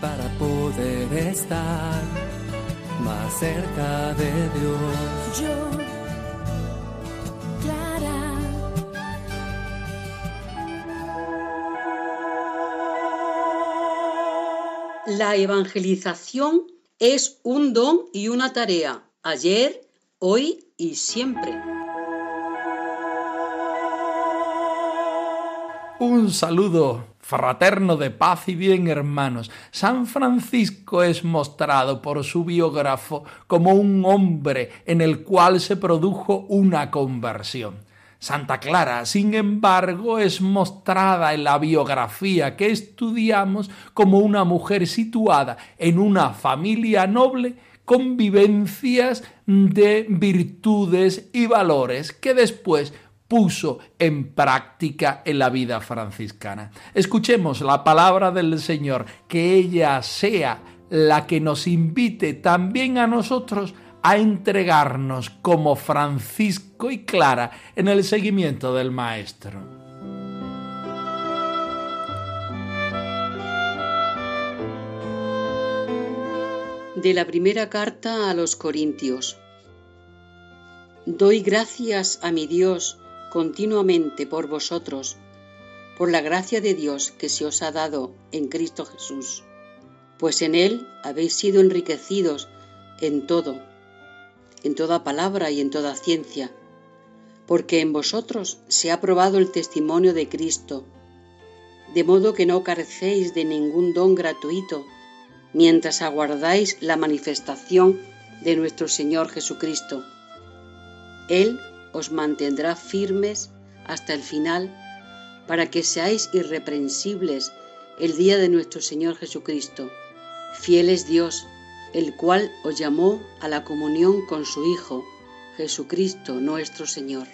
para poder estar más cerca de Dios. Yo, Clara. La evangelización es un don y una tarea, ayer, hoy y siempre. Un saludo fraterno de paz y bien, hermanos. San Francisco es mostrado por su biógrafo como un hombre en el cual se produjo una conversión. Santa Clara, sin embargo, es mostrada en la biografía que estudiamos como una mujer situada en una familia noble con vivencias de virtudes y valores que después puso en práctica en la vida franciscana. Escuchemos la palabra del Señor, que ella sea la que nos invite también a nosotros a entregarnos como Francisco y Clara en el seguimiento del Maestro. De la primera carta a los Corintios. Doy gracias a mi Dios continuamente por vosotros, por la gracia de Dios que se os ha dado en Cristo Jesús, pues en Él habéis sido enriquecidos en todo, en toda palabra y en toda ciencia, porque en vosotros se ha probado el testimonio de Cristo, de modo que no carecéis de ningún don gratuito, mientras aguardáis la manifestación de nuestro Señor Jesucristo. Él os mantendrá firmes hasta el final, para que seáis irreprensibles el día de nuestro Señor Jesucristo. Fiel es Dios, el cual os llamó a la comunión con su Hijo, Jesucristo nuestro Señor.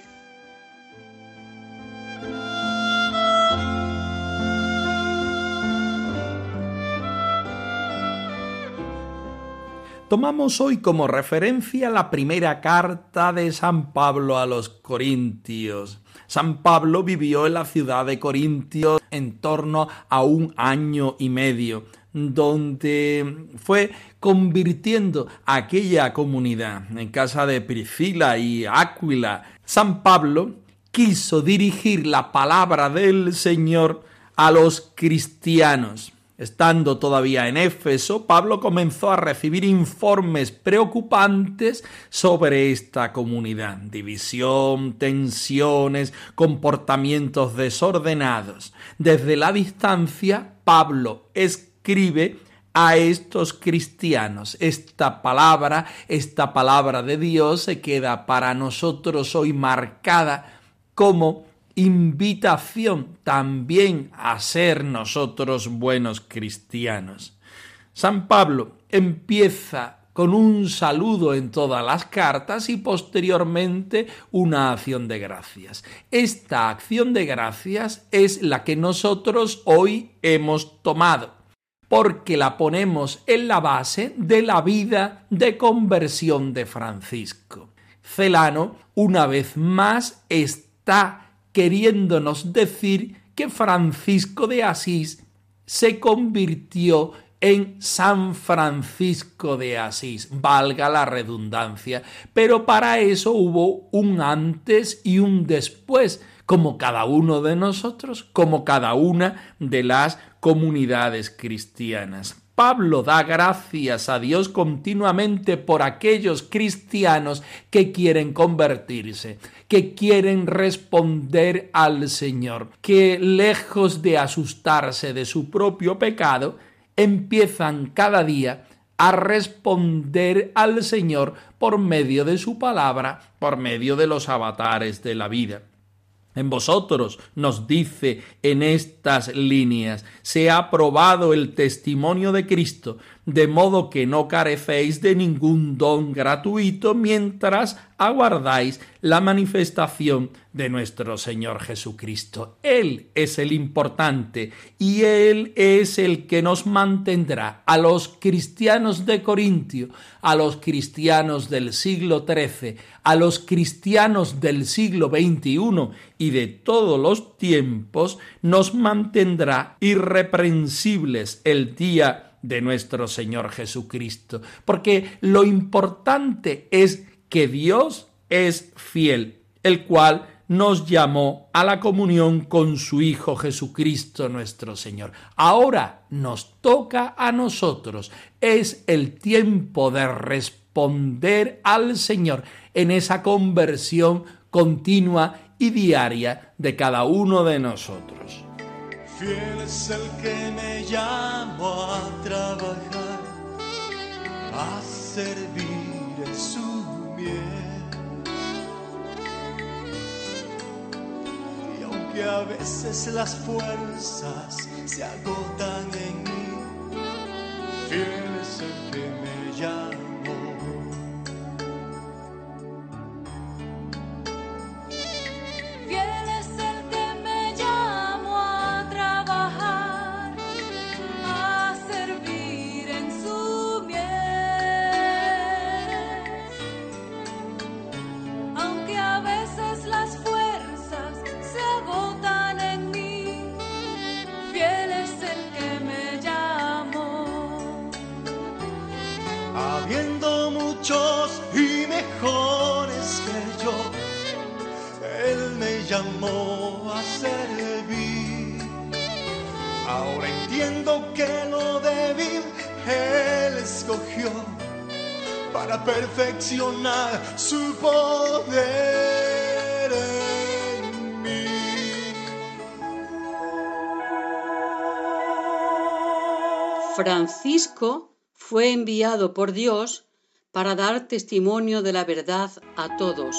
Tomamos hoy como referencia la primera carta de San Pablo a los Corintios. San Pablo vivió en la ciudad de Corintios en torno a un año y medio, donde fue convirtiendo aquella comunidad en casa de Priscila y Áquila. San Pablo quiso dirigir la palabra del Señor a los cristianos. Estando todavía en Éfeso, Pablo comenzó a recibir informes preocupantes sobre esta comunidad. División, tensiones, comportamientos desordenados. Desde la distancia, Pablo escribe a estos cristianos. Esta palabra, esta palabra de Dios se queda para nosotros hoy marcada como invitación también a ser nosotros buenos cristianos. San Pablo empieza con un saludo en todas las cartas y posteriormente una acción de gracias. Esta acción de gracias es la que nosotros hoy hemos tomado, porque la ponemos en la base de la vida de conversión de Francisco. Celano, una vez más, está queriéndonos decir que Francisco de Asís se convirtió en San Francisco de Asís, valga la redundancia, pero para eso hubo un antes y un después, como cada uno de nosotros, como cada una de las comunidades cristianas. Pablo da gracias a Dios continuamente por aquellos cristianos que quieren convertirse, que quieren responder al Señor, que lejos de asustarse de su propio pecado, empiezan cada día a responder al Señor por medio de su palabra, por medio de los avatares de la vida. En vosotros, nos dice en estas líneas, se ha probado el testimonio de Cristo, de modo que no carecéis de ningún don gratuito mientras aguardáis la manifestación de nuestro Señor Jesucristo. Él es el importante y Él es el que nos mantendrá a los cristianos de Corintio, a los cristianos del siglo XIII, a los cristianos del siglo XXI y de todos los tiempos, nos mantendrá irreprensibles el día de nuestro Señor Jesucristo. Porque lo importante es que Dios es fiel, el cual nos llamó a la comunión con su Hijo Jesucristo nuestro Señor. Ahora nos toca a nosotros. Es el tiempo de responder al Señor en esa conversión continua y diaria de cada uno de nosotros. Fiel es el que me llamo a trabajar, a servir en su bien. Y aunque a veces las fuerzas se agotan en mí, fiel es el que me llama. Su poder en mí. Francisco fue enviado por Dios para dar testimonio de la verdad a todos.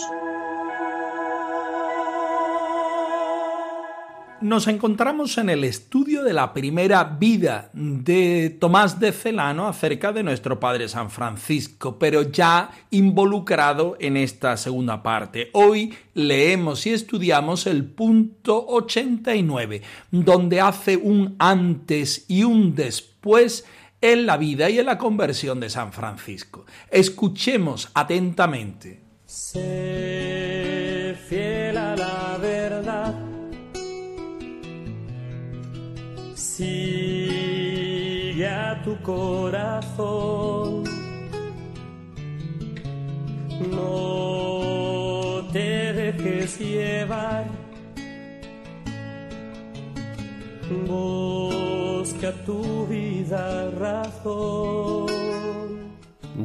Nos encontramos en el estudio de la primera vida de Tomás de Celano acerca de nuestro Padre San Francisco, pero ya involucrado en esta segunda parte. Hoy leemos y estudiamos el punto 89, donde hace un antes y un después en la vida y en la conversión de San Francisco. Escuchemos atentamente. Corazón. No te dejes llevar. Busca tu vida razón.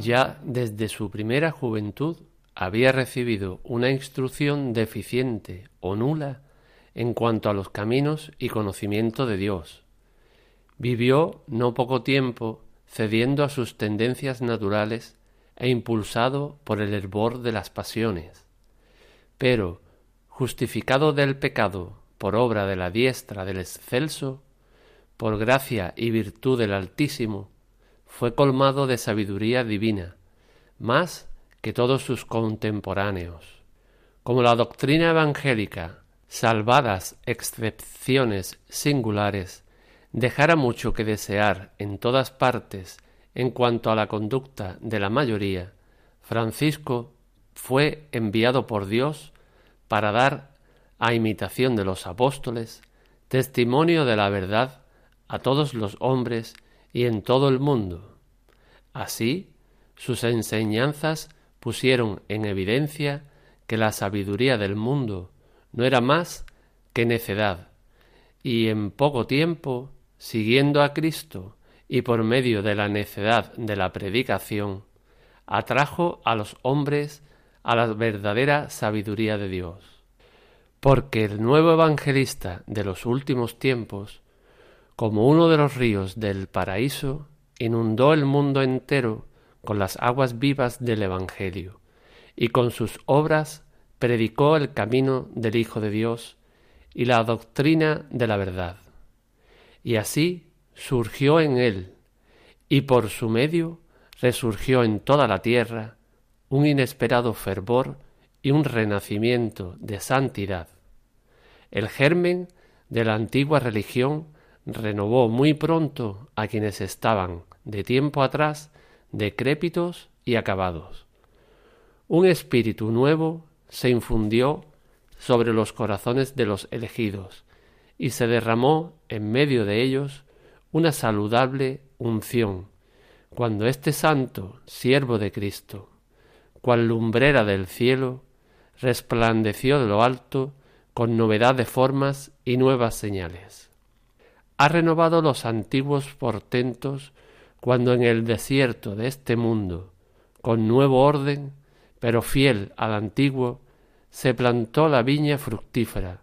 Ya desde su primera juventud había recibido una instrucción deficiente o nula en cuanto a los caminos y conocimiento de Dios Vivió no poco tiempo cediendo a sus tendencias naturales e impulsado por el hervor de las pasiones. Pero, justificado del pecado por obra de la diestra del excelso, por gracia y virtud del Altísimo, fue colmado de sabiduría divina, más que todos sus contemporáneos. Como la doctrina evangélica, salvadas excepciones singulares, dejara mucho que desear en todas partes en cuanto a la conducta de la mayoría, Francisco fue enviado por Dios para dar, a imitación de los apóstoles, testimonio de la verdad a todos los hombres y en todo el mundo. Así, sus enseñanzas pusieron en evidencia que la sabiduría del mundo no era más que necedad, y en poco tiempo siguiendo a Cristo y por medio de la necedad de la predicación, atrajo a los hombres a la verdadera sabiduría de Dios. Porque el nuevo evangelista de los últimos tiempos, como uno de los ríos del paraíso, inundó el mundo entero con las aguas vivas del Evangelio, y con sus obras predicó el camino del Hijo de Dios y la doctrina de la verdad. Y así surgió en él, y por su medio resurgió en toda la tierra un inesperado fervor y un renacimiento de santidad. El germen de la antigua religión renovó muy pronto a quienes estaban de tiempo atrás decrépitos y acabados. Un espíritu nuevo se infundió sobre los corazones de los elegidos, y se derramó en medio de ellos una saludable unción, cuando este santo, siervo de Cristo, cual lumbrera del cielo, resplandeció de lo alto con novedad de formas y nuevas señales. Ha renovado los antiguos portentos cuando en el desierto de este mundo, con nuevo orden, pero fiel al antiguo, se plantó la viña fructífera,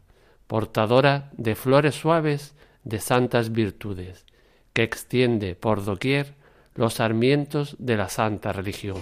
portadora de flores suaves de santas virtudes, que extiende por doquier los sarmientos de la santa religión.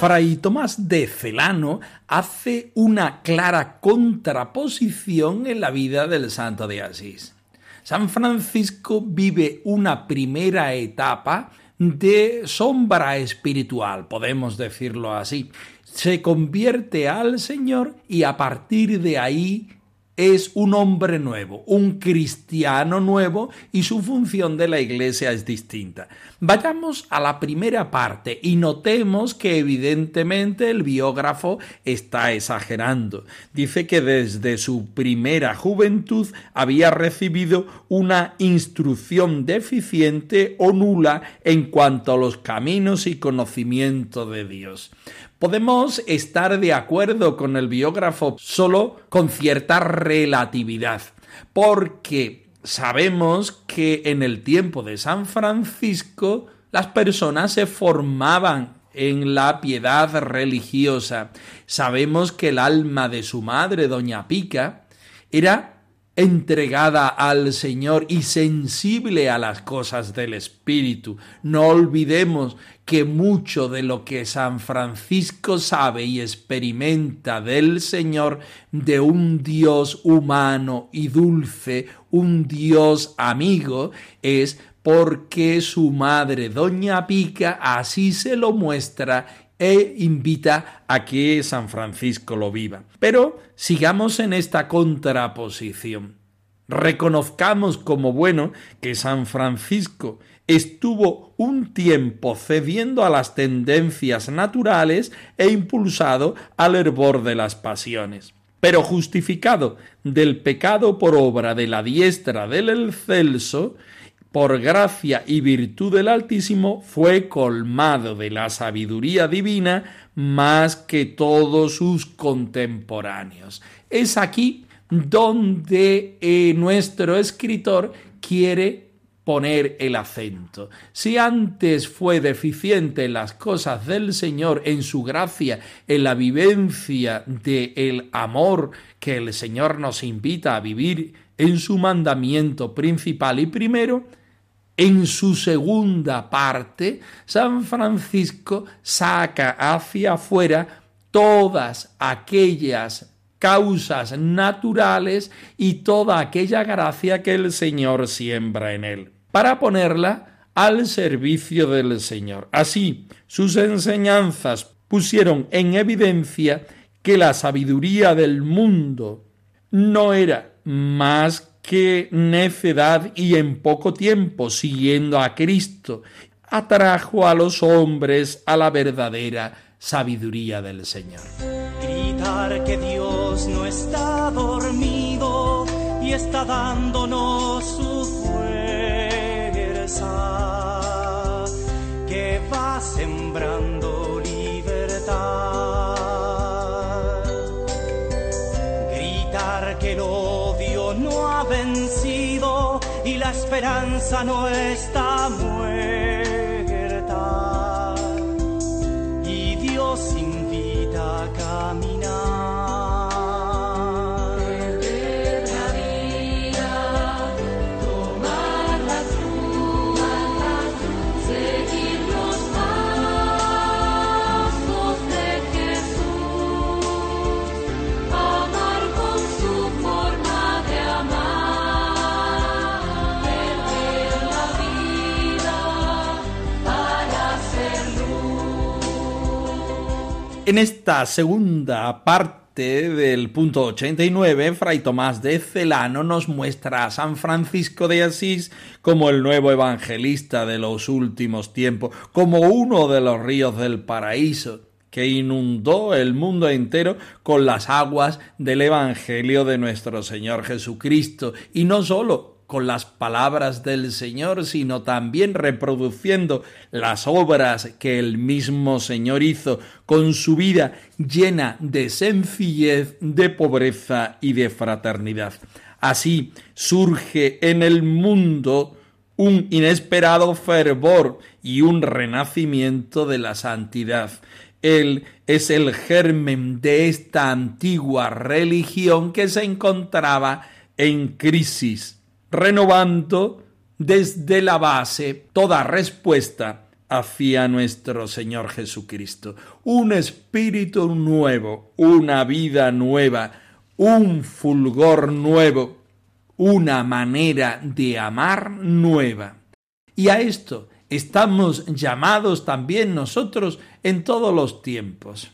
Fray Tomás de Celano hace una clara contraposición en la vida del santo de Asís. San Francisco vive una primera etapa de sombra espiritual, podemos decirlo así. Se convierte al Señor y a partir de ahí es un hombre nuevo, un cristiano nuevo y su función de la iglesia es distinta. Vayamos a la primera parte y notemos que evidentemente el biógrafo está exagerando. Dice que desde su primera juventud había recibido una instrucción deficiente o nula en cuanto a los caminos y conocimiento de Dios. Podemos estar de acuerdo con el biógrafo solo con cierta relatividad, porque sabemos que en el tiempo de San Francisco las personas se formaban en la piedad religiosa. Sabemos que el alma de su madre, doña Pica, era entregada al Señor y sensible a las cosas del Espíritu. No olvidemos que mucho de lo que San Francisco sabe y experimenta del Señor, de un Dios humano y dulce, un Dios amigo, es porque su madre, Doña Pica, así se lo muestra e invita a que San Francisco lo viva. Pero sigamos en esta contraposición. Reconozcamos como bueno que San Francisco estuvo un tiempo cediendo a las tendencias naturales e impulsado al hervor de las pasiones. Pero justificado del pecado por obra de la diestra del excelso, por gracia y virtud del Altísimo, fue colmado de la sabiduría divina más que todos sus contemporáneos. Es aquí donde eh, nuestro escritor quiere poner el acento. Si antes fue deficiente en las cosas del Señor, en su gracia, en la vivencia del el amor que el Señor nos invita a vivir en su mandamiento principal y primero, en su segunda parte, San Francisco saca hacia afuera todas aquellas causas naturales y toda aquella gracia que el Señor siembra en él, para ponerla al servicio del Señor. Así, sus enseñanzas pusieron en evidencia que la sabiduría del mundo no era más que necedad y en poco tiempo, siguiendo a Cristo, atrajo a los hombres a la verdadera sabiduría del Señor. Gritar que Dios no está dormido y está dándonos su fuerza, que va sembrando libertad. La esperanza no está muerta. Esta segunda parte del punto 89, Fray Tomás de Celano nos muestra a San Francisco de Asís como el nuevo evangelista de los últimos tiempos, como uno de los ríos del paraíso que inundó el mundo entero con las aguas del Evangelio de nuestro Señor Jesucristo, y no sólo con las palabras del Señor, sino también reproduciendo las obras que el mismo Señor hizo con su vida llena de sencillez, de pobreza y de fraternidad. Así surge en el mundo un inesperado fervor y un renacimiento de la santidad. Él es el germen de esta antigua religión que se encontraba en crisis renovando desde la base toda respuesta hacia nuestro Señor Jesucristo. Un espíritu nuevo, una vida nueva, un fulgor nuevo, una manera de amar nueva. Y a esto estamos llamados también nosotros en todos los tiempos.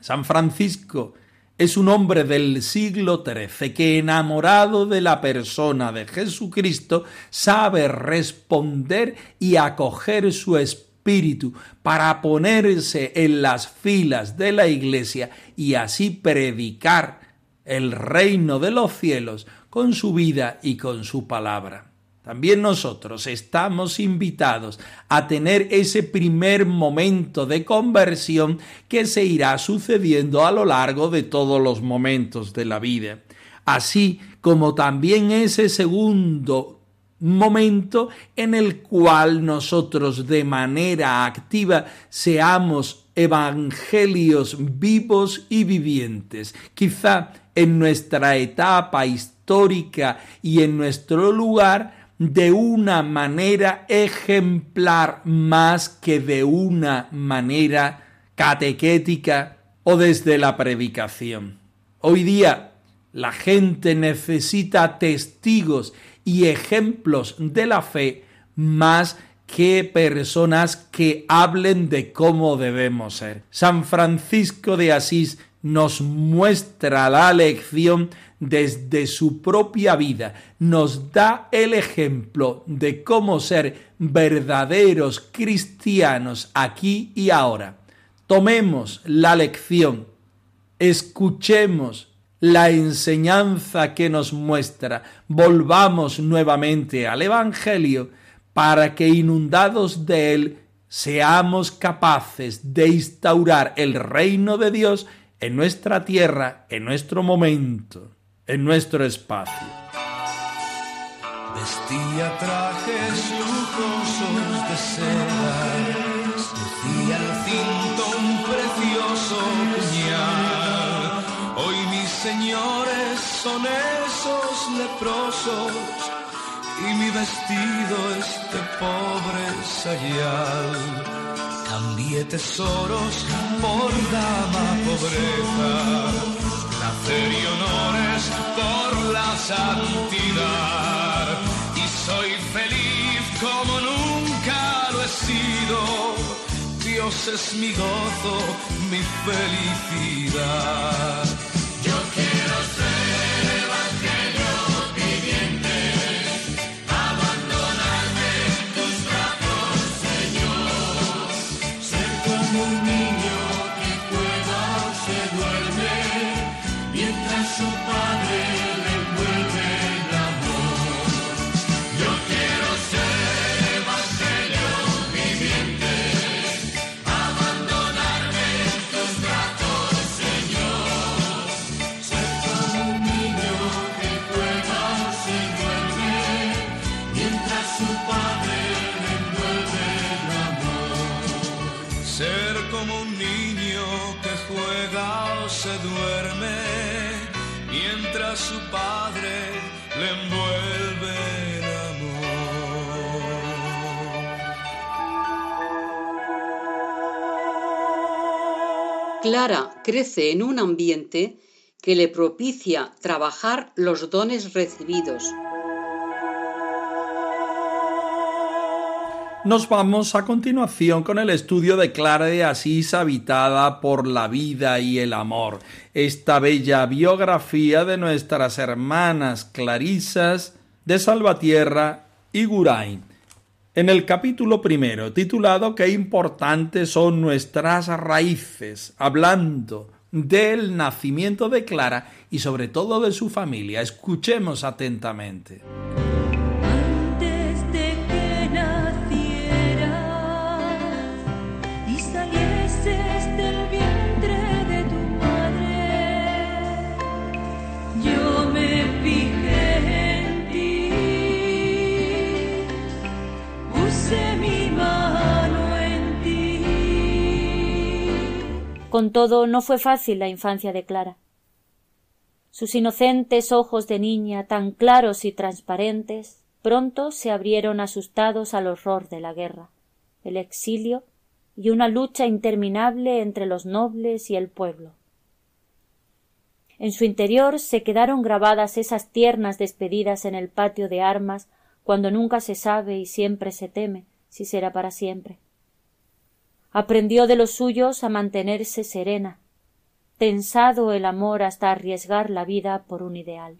San Francisco es un hombre del siglo XIII que enamorado de la persona de Jesucristo sabe responder y acoger su espíritu para ponerse en las filas de la iglesia y así predicar el reino de los cielos con su vida y con su palabra. También nosotros estamos invitados a tener ese primer momento de conversión que se irá sucediendo a lo largo de todos los momentos de la vida. Así como también ese segundo momento en el cual nosotros de manera activa seamos evangelios vivos y vivientes. Quizá en nuestra etapa histórica y en nuestro lugar de una manera ejemplar más que de una manera catequética o desde la predicación. Hoy día la gente necesita testigos y ejemplos de la fe más que personas que hablen de cómo debemos ser. San Francisco de Asís nos muestra la lección desde su propia vida, nos da el ejemplo de cómo ser verdaderos cristianos aquí y ahora. Tomemos la lección, escuchemos la enseñanza que nos muestra, volvamos nuevamente al Evangelio para que inundados de él seamos capaces de instaurar el reino de Dios en nuestra tierra, en nuestro momento en nuestro espacio. Vestía trajes lujosos de seda, lucía el cinto un precioso puñal. Hoy mis señores son esos leprosos y mi vestido es de pobre sayal. Cambié tesoros por dama pobreza placer y honores por la santidad. Y soy feliz como nunca lo he sido. Dios es mi gozo, mi felicidad. Padre le envuelve el amor. Clara crece en un ambiente que le propicia trabajar los dones recibidos. Nos vamos a continuación con el estudio de Clara de Asís habitada por la vida y el amor, esta bella biografía de nuestras hermanas clarisas de Salvatierra y Gurain. En el capítulo primero, titulado Qué importantes son nuestras raíces, hablando del nacimiento de Clara y sobre todo de su familia. Escuchemos atentamente. Con todo, no fue fácil la infancia de Clara. Sus inocentes ojos de niña, tan claros y transparentes, pronto se abrieron asustados al horror de la guerra, el exilio y una lucha interminable entre los nobles y el pueblo. En su interior se quedaron grabadas esas tiernas despedidas en el patio de armas cuando nunca se sabe y siempre se teme si será para siempre aprendió de los suyos a mantenerse serena, tensado el amor hasta arriesgar la vida por un ideal.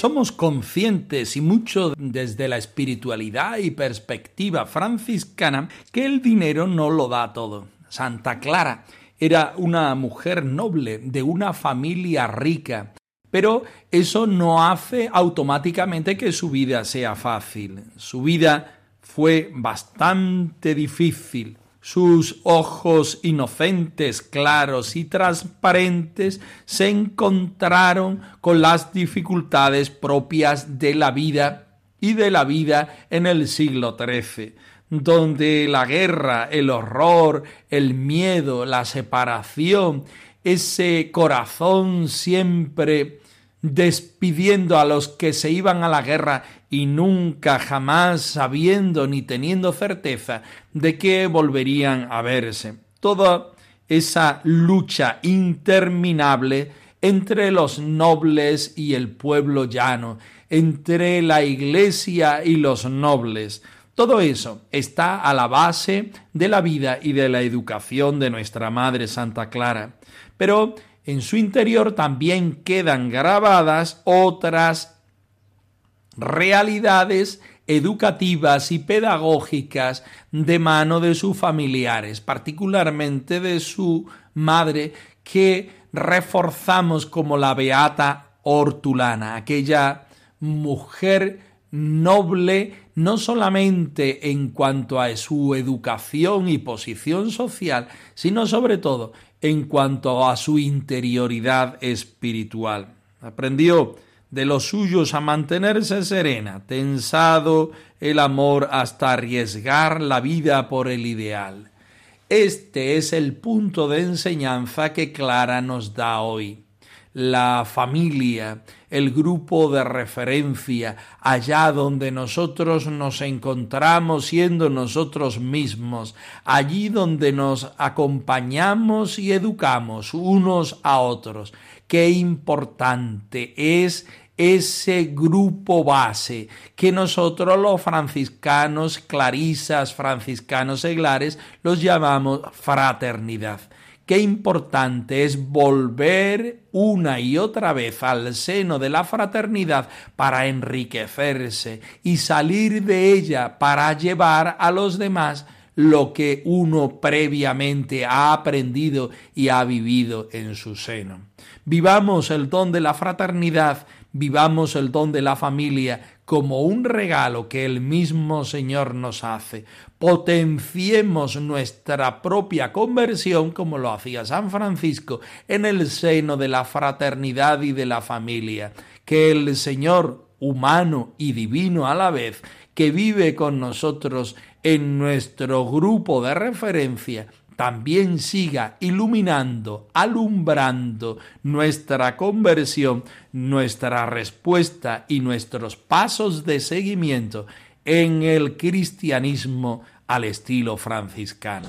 Somos conscientes y mucho desde la espiritualidad y perspectiva franciscana que el dinero no lo da todo. Santa Clara era una mujer noble de una familia rica, pero eso no hace automáticamente que su vida sea fácil. Su vida fue bastante difícil sus ojos inocentes, claros y transparentes se encontraron con las dificultades propias de la vida y de la vida en el siglo XIII, donde la guerra, el horror, el miedo, la separación, ese corazón siempre despidiendo a los que se iban a la guerra y nunca jamás sabiendo ni teniendo certeza de que volverían a verse. Toda esa lucha interminable entre los nobles y el pueblo llano, entre la iglesia y los nobles. Todo eso está a la base de la vida y de la educación de nuestra Madre Santa Clara. Pero en su interior también quedan grabadas otras realidades educativas y pedagógicas de mano de sus familiares, particularmente de su madre, que reforzamos como la beata Hortulana, aquella mujer noble no solamente en cuanto a su educación y posición social, sino sobre todo en cuanto a su interioridad espiritual. Aprendió de los suyos a mantenerse serena, tensado el amor hasta arriesgar la vida por el ideal. Este es el punto de enseñanza que Clara nos da hoy. La familia, el grupo de referencia, allá donde nosotros nos encontramos siendo nosotros mismos, allí donde nos acompañamos y educamos unos a otros. Qué importante es ese grupo base que nosotros los franciscanos, clarisas, franciscanos seglares, los llamamos fraternidad. Qué importante es volver una y otra vez al seno de la fraternidad para enriquecerse y salir de ella para llevar a los demás lo que uno previamente ha aprendido y ha vivido en su seno. Vivamos el don de la fraternidad vivamos el don de la familia como un regalo que el mismo Señor nos hace. Potenciemos nuestra propia conversión, como lo hacía San Francisco, en el seno de la fraternidad y de la familia. Que el Señor, humano y divino a la vez, que vive con nosotros en nuestro grupo de referencia, también siga iluminando, alumbrando nuestra conversión, nuestra respuesta y nuestros pasos de seguimiento en el cristianismo al estilo franciscano.